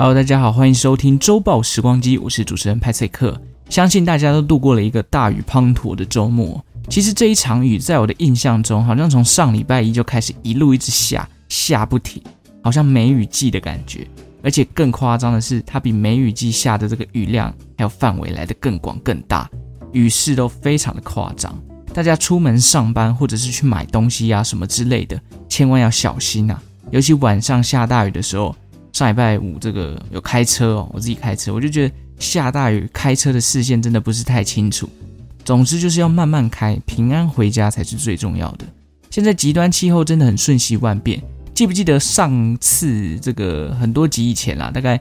Hello，大家好，欢迎收听周报时光机，我是主持人派翠克。相信大家都度过了一个大雨滂沱的周末。其实这一场雨，在我的印象中，好像从上礼拜一就开始一路一直下，下不停，好像梅雨季的感觉。而且更夸张的是，它比梅雨季下的这个雨量还有范围来得更广更大，雨势都非常的夸张。大家出门上班或者是去买东西呀、啊、什么之类的，千万要小心啊！尤其晚上下大雨的时候。上礼拜五这个有开车哦，我自己开车，我就觉得下大雨开车的视线真的不是太清楚。总之就是要慢慢开，平安回家才是最重要的。现在极端气候真的很瞬息万变，记不记得上次这个很多集以前啦，大概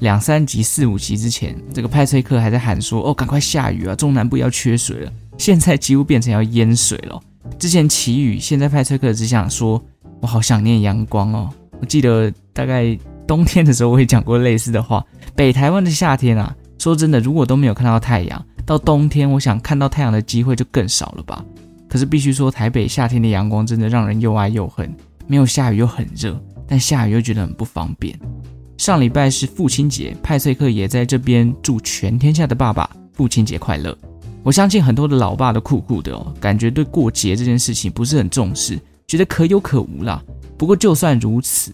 两三集、四五集之前，这个派崔克还在喊说：“哦，赶快下雨啊，中南部要缺水了。”现在几乎变成要淹水了。之前祈雨，现在派崔克只想说：“我好想念阳光哦。”我记得大概。冬天的时候我也讲过类似的话。北台湾的夏天啊，说真的，如果都没有看到太阳，到冬天我想看到太阳的机会就更少了吧。可是必须说，台北夏天的阳光真的让人又爱又恨。没有下雨又很热，但下雨又觉得很不方便。上礼拜是父亲节，派翠克也在这边祝全天下的爸爸父亲节快乐。我相信很多的老爸都酷酷的哦，感觉对过节这件事情不是很重视，觉得可有可无啦。不过就算如此。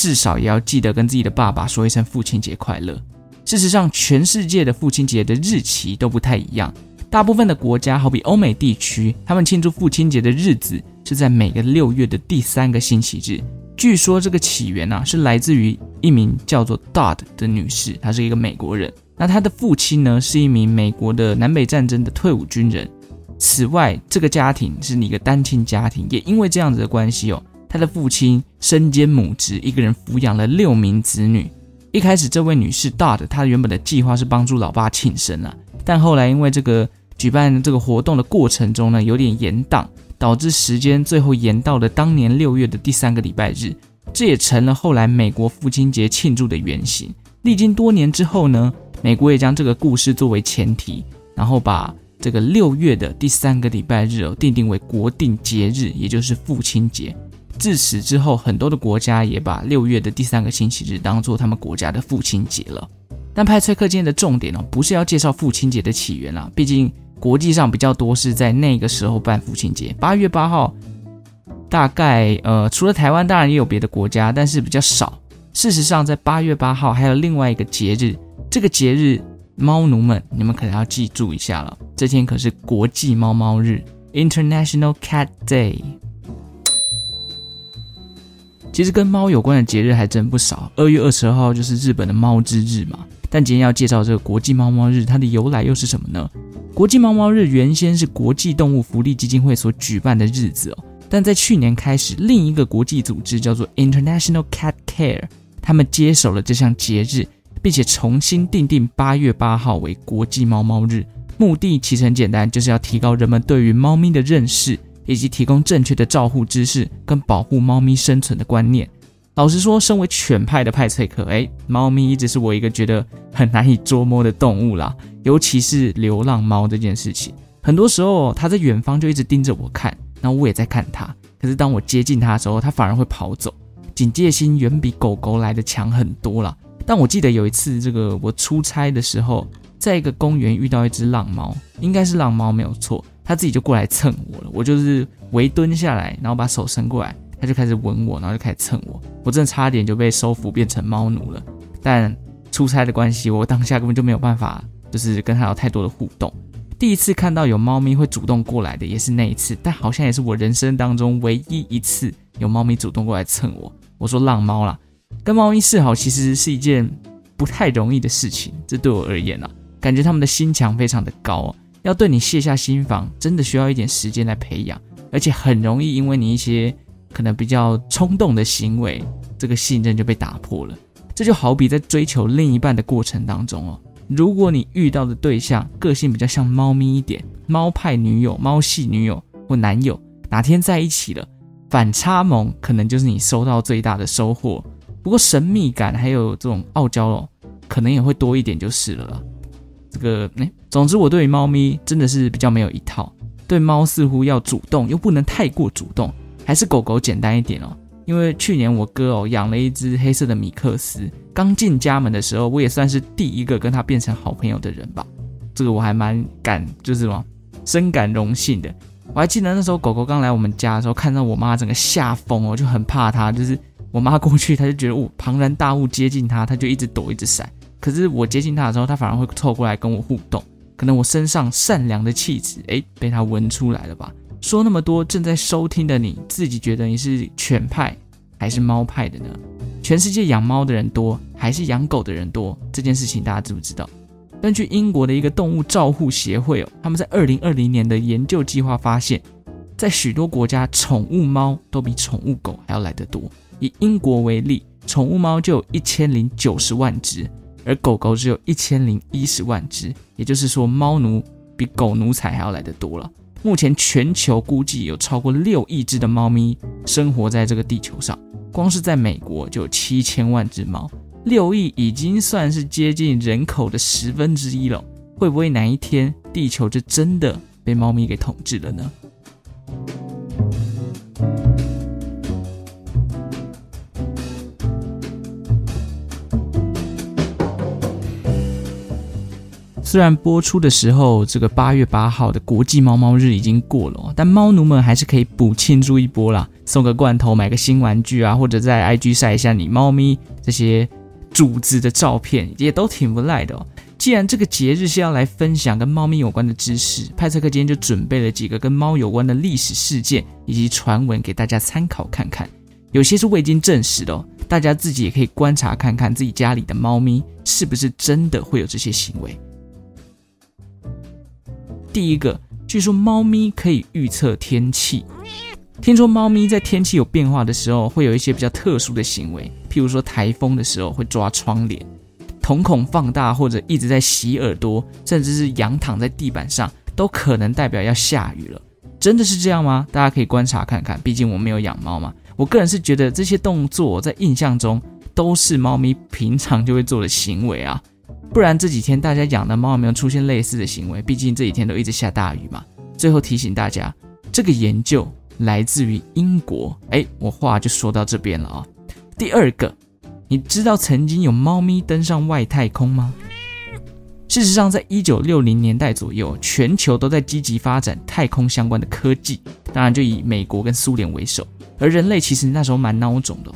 至少也要记得跟自己的爸爸说一声父亲节快乐。事实上，全世界的父亲节的日期都不太一样。大部分的国家，好比欧美地区，他们庆祝父亲节的日子是在每个六月的第三个星期日。据说这个起源啊，是来自于一名叫做 Dodd 的女士，她是一个美国人。那她的父亲呢，是一名美国的南北战争的退伍军人。此外，这个家庭是一个单亲家庭，也因为这样子的关系哦。他的父亲身兼母职，一个人抚养了六名子女。一开始，这位女士 Dodd，她原本的计划是帮助老爸庆生啊，但后来因为这个举办这个活动的过程中呢，有点延宕，导致时间最后延到了当年六月的第三个礼拜日，这也成了后来美国父亲节庆祝的原型。历经多年之后呢，美国也将这个故事作为前提，然后把这个六月的第三个礼拜日哦，定定为国定节日，也就是父亲节。自此之后，很多的国家也把六月的第三个星期日当做他们国家的父亲节了。但派翠克今天的重点哦，不是要介绍父亲节的起源啦，毕竟国际上比较多是在那个时候办父亲节。八月八号，大概呃，除了台湾，当然也有别的国家，但是比较少。事实上，在八月八号还有另外一个节日，这个节日猫奴们，你们可能要记住一下了，这天可是国际猫猫日 （International Cat Day）。其实跟猫有关的节日还真不少。二月二十二号就是日本的猫之日嘛。但今天要介绍这个国际猫猫日，它的由来又是什么呢？国际猫猫日原先是国际动物福利基金会所举办的日子哦。但在去年开始，另一个国际组织叫做 International Cat Care，他们接手了这项节日，并且重新定定八月八号为国际猫猫日。目的其实很简单，就是要提高人们对于猫咪的认识。以及提供正确的照护知识跟保护猫咪生存的观念。老实说，身为犬派的派翠克，哎，猫咪一直是我一个觉得很难以捉摸的动物啦。尤其是流浪猫这件事情，很多时候它在远方就一直盯着我看，然后我也在看它。可是当我接近它的时候，它反而会跑走，警戒心远比狗狗来的强很多啦。但我记得有一次，这个我出差的时候，在一个公园遇到一只浪猫，应该是浪猫没有错。他自己就过来蹭我了，我就是围蹲下来，然后把手伸过来，他就开始吻我，然后就开始蹭我，我真的差点就被收服变成猫奴了。但出差的关系，我当下根本就没有办法，就是跟他有太多的互动。第一次看到有猫咪会主动过来的，也是那一次，但好像也是我人生当中唯一一次有猫咪主动过来蹭我。我说浪猫啦，跟猫咪示好其实是一件不太容易的事情，这对我而言啊，感觉他们的心墙非常的高啊。要对你卸下心防，真的需要一点时间来培养，而且很容易因为你一些可能比较冲动的行为，这个信任就被打破了。这就好比在追求另一半的过程当中哦，如果你遇到的对象个性比较像猫咪一点，猫派女友、猫系女友或男友，哪天在一起了，反差萌可能就是你收到最大的收获。不过神秘感还有这种傲娇哦，可能也会多一点就是了。这个哎，总之我对于猫咪真的是比较没有一套。对猫似乎要主动，又不能太过主动，还是狗狗简单一点哦。因为去年我哥哦养了一只黑色的米克斯，刚进家门的时候，我也算是第一个跟他变成好朋友的人吧。这个我还蛮感，就是什么，深感荣幸的。我还记得那时候狗狗刚来我们家的时候，看到我妈整个吓疯哦，就很怕它。就是我妈过去，它就觉得我庞然大物接近它，它就一直躲一直闪。可是我接近它的时候，它反而会凑过来跟我互动。可能我身上善良的气质，诶，被它闻出来了吧？说那么多，正在收听的你自己觉得你是犬派还是猫派的呢？全世界养猫的人多还是养狗的人多？这件事情大家知不知道？根据英国的一个动物照护协会哦，他们在二零二零年的研究计划发现，在许多国家，宠物猫都比宠物狗还要来得多。以英国为例，宠物猫就有一千零九十万只，而狗狗只有一千零一十万只。也就是说，猫奴比狗奴才还要来得多了。目前全球估计有超过六亿只的猫咪生活在这个地球上，光是在美国就有七千万只猫。六亿已经算是接近人口的十分之一了，会不会哪一天地球就真的被猫咪给统治了呢？虽然播出的时候，这个八月八号的国际猫猫日已经过了，但猫奴们还是可以补庆祝一波啦，送个罐头，买个新玩具啊，或者在 IG 晒一下你猫咪这些。主子的照片也都挺不赖的哦。既然这个节日是要来分享跟猫咪有关的知识，派翠克今天就准备了几个跟猫有关的历史事件以及传闻给大家参考看看。有些是未经证实的哦，大家自己也可以观察看看自己家里的猫咪是不是真的会有这些行为。第一个，据说猫咪可以预测天气。听说猫咪在天气有变化的时候，会有一些比较特殊的行为，譬如说台风的时候会抓窗帘，瞳孔放大或者一直在洗耳朵，甚至是仰躺在地板上，都可能代表要下雨了。真的是这样吗？大家可以观察看看，毕竟我没有养猫嘛。我个人是觉得这些动作在印象中都是猫咪平常就会做的行为啊，不然这几天大家养的猫有没有出现类似的行为？毕竟这几天都一直下大雨嘛。最后提醒大家，这个研究。来自于英国，哎，我话就说到这边了啊。第二个，你知道曾经有猫咪登上外太空吗？事实上，在一九六零年代左右，全球都在积极发展太空相关的科技，当然就以美国跟苏联为首。而人类其实那时候蛮孬种的，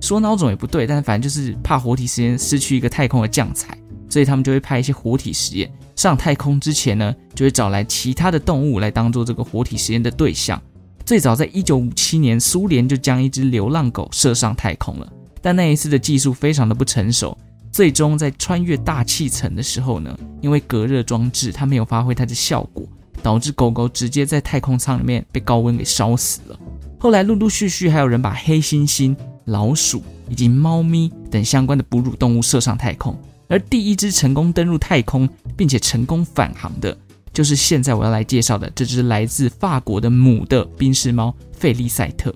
说孬种也不对，但反正就是怕活体实验失去一个太空的将才，所以他们就会派一些活体实验。上太空之前呢，就会找来其他的动物来当做这个活体实验的对象。最早在一九五七年，苏联就将一只流浪狗射上太空了，但那一次的技术非常的不成熟，最终在穿越大气层的时候呢，因为隔热装置它没有发挥它的效果，导致狗狗直接在太空舱里面被高温给烧死了。后来陆陆续续还有人把黑猩猩、老鼠以及猫咪等相关的哺乳动物射上太空，而第一只成功登入太空并且成功返航的。就是现在我要来介绍的这只来自法国的母的宾士猫费利赛特。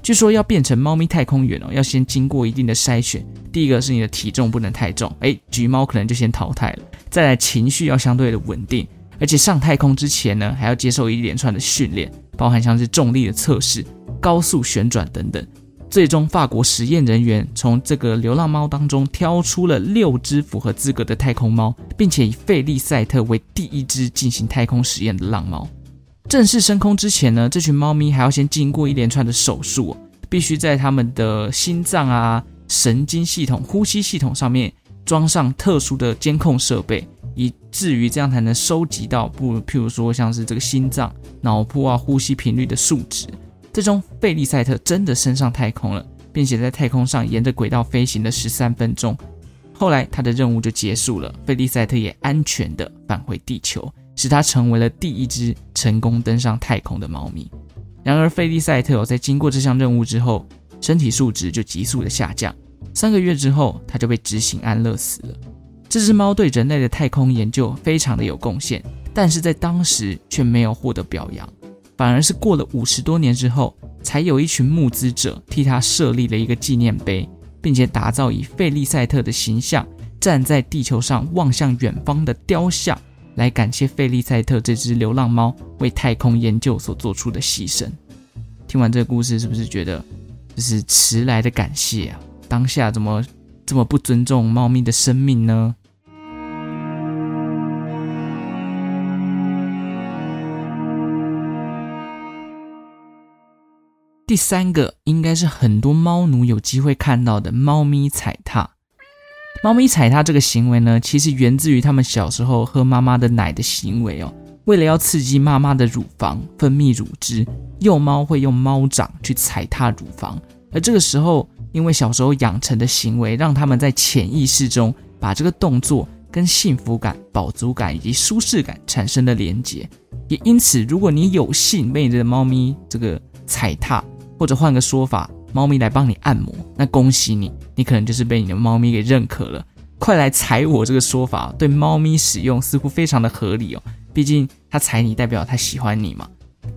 据说要变成猫咪太空员哦，要先经过一定的筛选。第一个是你的体重不能太重，诶，橘猫可能就先淘汰了。再来情绪要相对的稳定，而且上太空之前呢，还要接受一连串的训练，包含像是重力的测试、高速旋转等等。最终，法国实验人员从这个流浪猫当中挑出了六只符合资格的太空猫，并且以费利赛特为第一只进行太空实验的浪猫。正式升空之前呢，这群猫咪还要先经过一连串的手术，必须在它们的心脏啊、神经系统、呼吸系统上面装上特殊的监控设备，以至于这样才能收集到不，譬如说像是这个心脏、脑波啊、呼吸频率的数值。最终，费利赛特真的升上太空了，并且在太空上沿着轨道飞行了十三分钟。后来，他的任务就结束了，费利赛特也安全的返回地球，使他成为了第一只成功登上太空的猫咪。然而，费利赛特在经过这项任务之后，身体素质就急速的下降。三个月之后，他就被执行安乐死了。这只猫对人类的太空研究非常的有贡献，但是在当时却没有获得表扬。反而是过了五十多年之后，才有一群募资者替他设立了一个纪念碑，并且打造以费利赛特的形象站在地球上望向远方的雕像，来感谢费利赛特这只流浪猫为太空研究所做出的牺牲。听完这个故事，是不是觉得这是迟来的感谢啊！当下怎么这么不尊重猫咪的生命呢？第三个应该是很多猫奴有机会看到的猫咪踩踏。猫咪踩踏这个行为呢，其实源自于他们小时候喝妈妈的奶的行为哦。为了要刺激妈妈的乳房分泌乳汁，幼猫会用猫掌去踩踏乳房。而这个时候，因为小时候养成的行为，让他们在潜意识中把这个动作跟幸福感、饱足感以及舒适感产生了连结。也因此，如果你有幸被你的猫咪这个踩踏，或者换个说法，猫咪来帮你按摩，那恭喜你，你可能就是被你的猫咪给认可了。快来踩我这个说法，对猫咪使用似乎非常的合理哦。毕竟它踩你，代表它喜欢你嘛。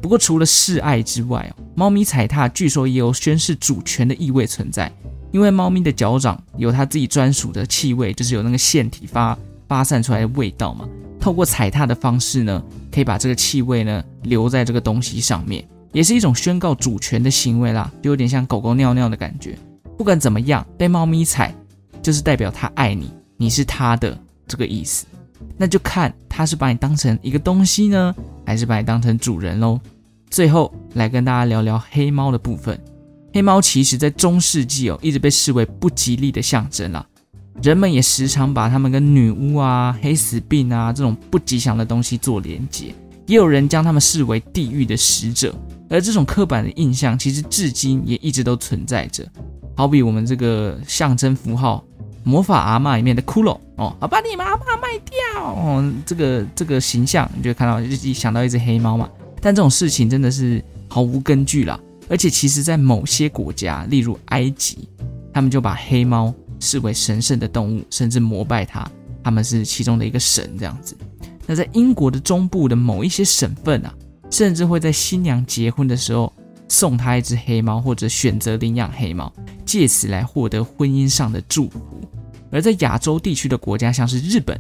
不过除了示爱之外哦，猫咪踩踏据说也有宣示主权的意味存在，因为猫咪的脚掌有它自己专属的气味，就是有那个腺体发发散出来的味道嘛。透过踩踏的方式呢，可以把这个气味呢留在这个东西上面。也是一种宣告主权的行为啦，就有点像狗狗尿尿的感觉。不管怎么样，被猫咪踩，就是代表它爱你，你是它的这个意思。那就看它是把你当成一个东西呢，还是把你当成主人喽。最后来跟大家聊聊黑猫的部分。黑猫其实在中世纪哦，一直被视为不吉利的象征啦。人们也时常把它们跟女巫啊、黑死病啊这种不吉祥的东西做连结，也有人将他们视为地狱的使者。而这种刻板的印象，其实至今也一直都存在着。好比我们这个象征符号《魔法阿嬷》里面的骷髅哦，把你们阿嬷卖掉哦，这个这个形象，你就看到就想到一只黑猫嘛。但这种事情真的是毫无根据啦。而且其实，在某些国家，例如埃及，他们就把黑猫视为神圣的动物，甚至膜拜它，他们是其中的一个神这样子。那在英国的中部的某一些省份啊。甚至会在新娘结婚的时候送她一只黑猫，或者选择领养黑猫，借此来获得婚姻上的祝福。而在亚洲地区的国家，像是日本，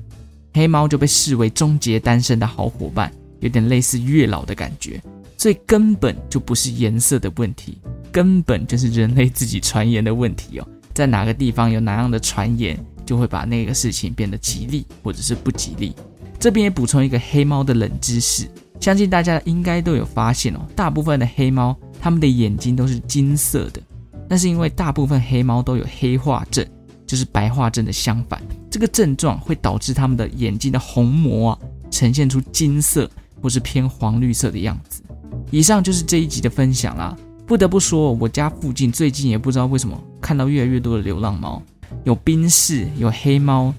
黑猫就被视为终结单身的好伙伴，有点类似月老的感觉。所以根本就不是颜色的问题，根本就是人类自己传言的问题哦。在哪个地方有哪样的传言，就会把那个事情变得吉利或者是不吉利。这边也补充一个黑猫的冷知识。相信大家应该都有发现哦，大部分的黑猫，它们的眼睛都是金色的，那是因为大部分黑猫都有黑化症，就是白化症的相反，这个症状会导致它们的眼睛的虹膜啊呈现出金色或是偏黄绿色的样子。以上就是这一集的分享啦。不得不说，我家附近最近也不知道为什么看到越来越多的流浪猫，有宾士，有黑猫，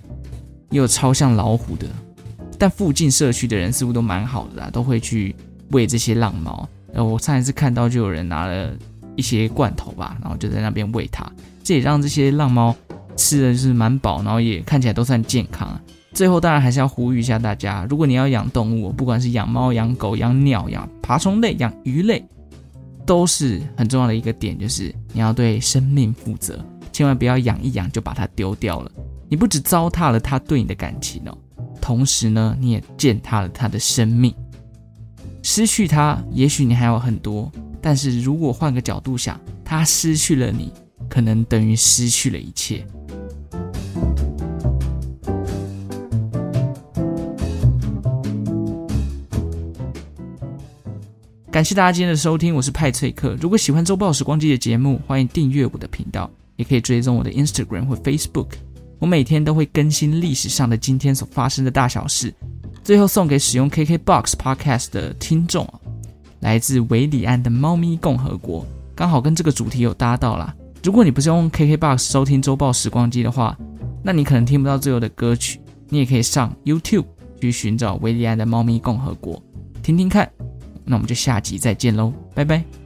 也有超像老虎的。但附近社区的人似乎都蛮好的啦，都会去喂这些浪猫。呃，我上一次看到就有人拿了一些罐头吧，然后就在那边喂它，这也让这些浪猫吃的就是蛮饱，然后也看起来都算健康啊。最后当然还是要呼吁一下大家，如果你要养动物，不管是养猫、养狗、养鸟、养爬虫类、养鱼类，都是很重要的一个点，就是你要对生命负责，千万不要养一养就把它丢掉了。你不止糟蹋了它对你的感情哦。同时呢，你也践踏了他的生命，失去他，也许你还有很多，但是如果换个角度想，他失去了你，可能等于失去了一切。感谢大家今天的收听，我是派翠克。如果喜欢周报时光机的节目，欢迎订阅我的频道，也可以追踪我的 Instagram 或 Facebook。我每天都会更新历史上的今天所发生的大小事，最后送给使用 KKBOX Podcast 的听众，来自韦礼安的《猫咪共和国》，刚好跟这个主题有搭到啦。如果你不是用 KKBOX 收听周报时光机的话，那你可能听不到最后的歌曲。你也可以上 YouTube 去寻找韦礼安的《猫咪共和国》，听听看。那我们就下集再见喽，拜拜。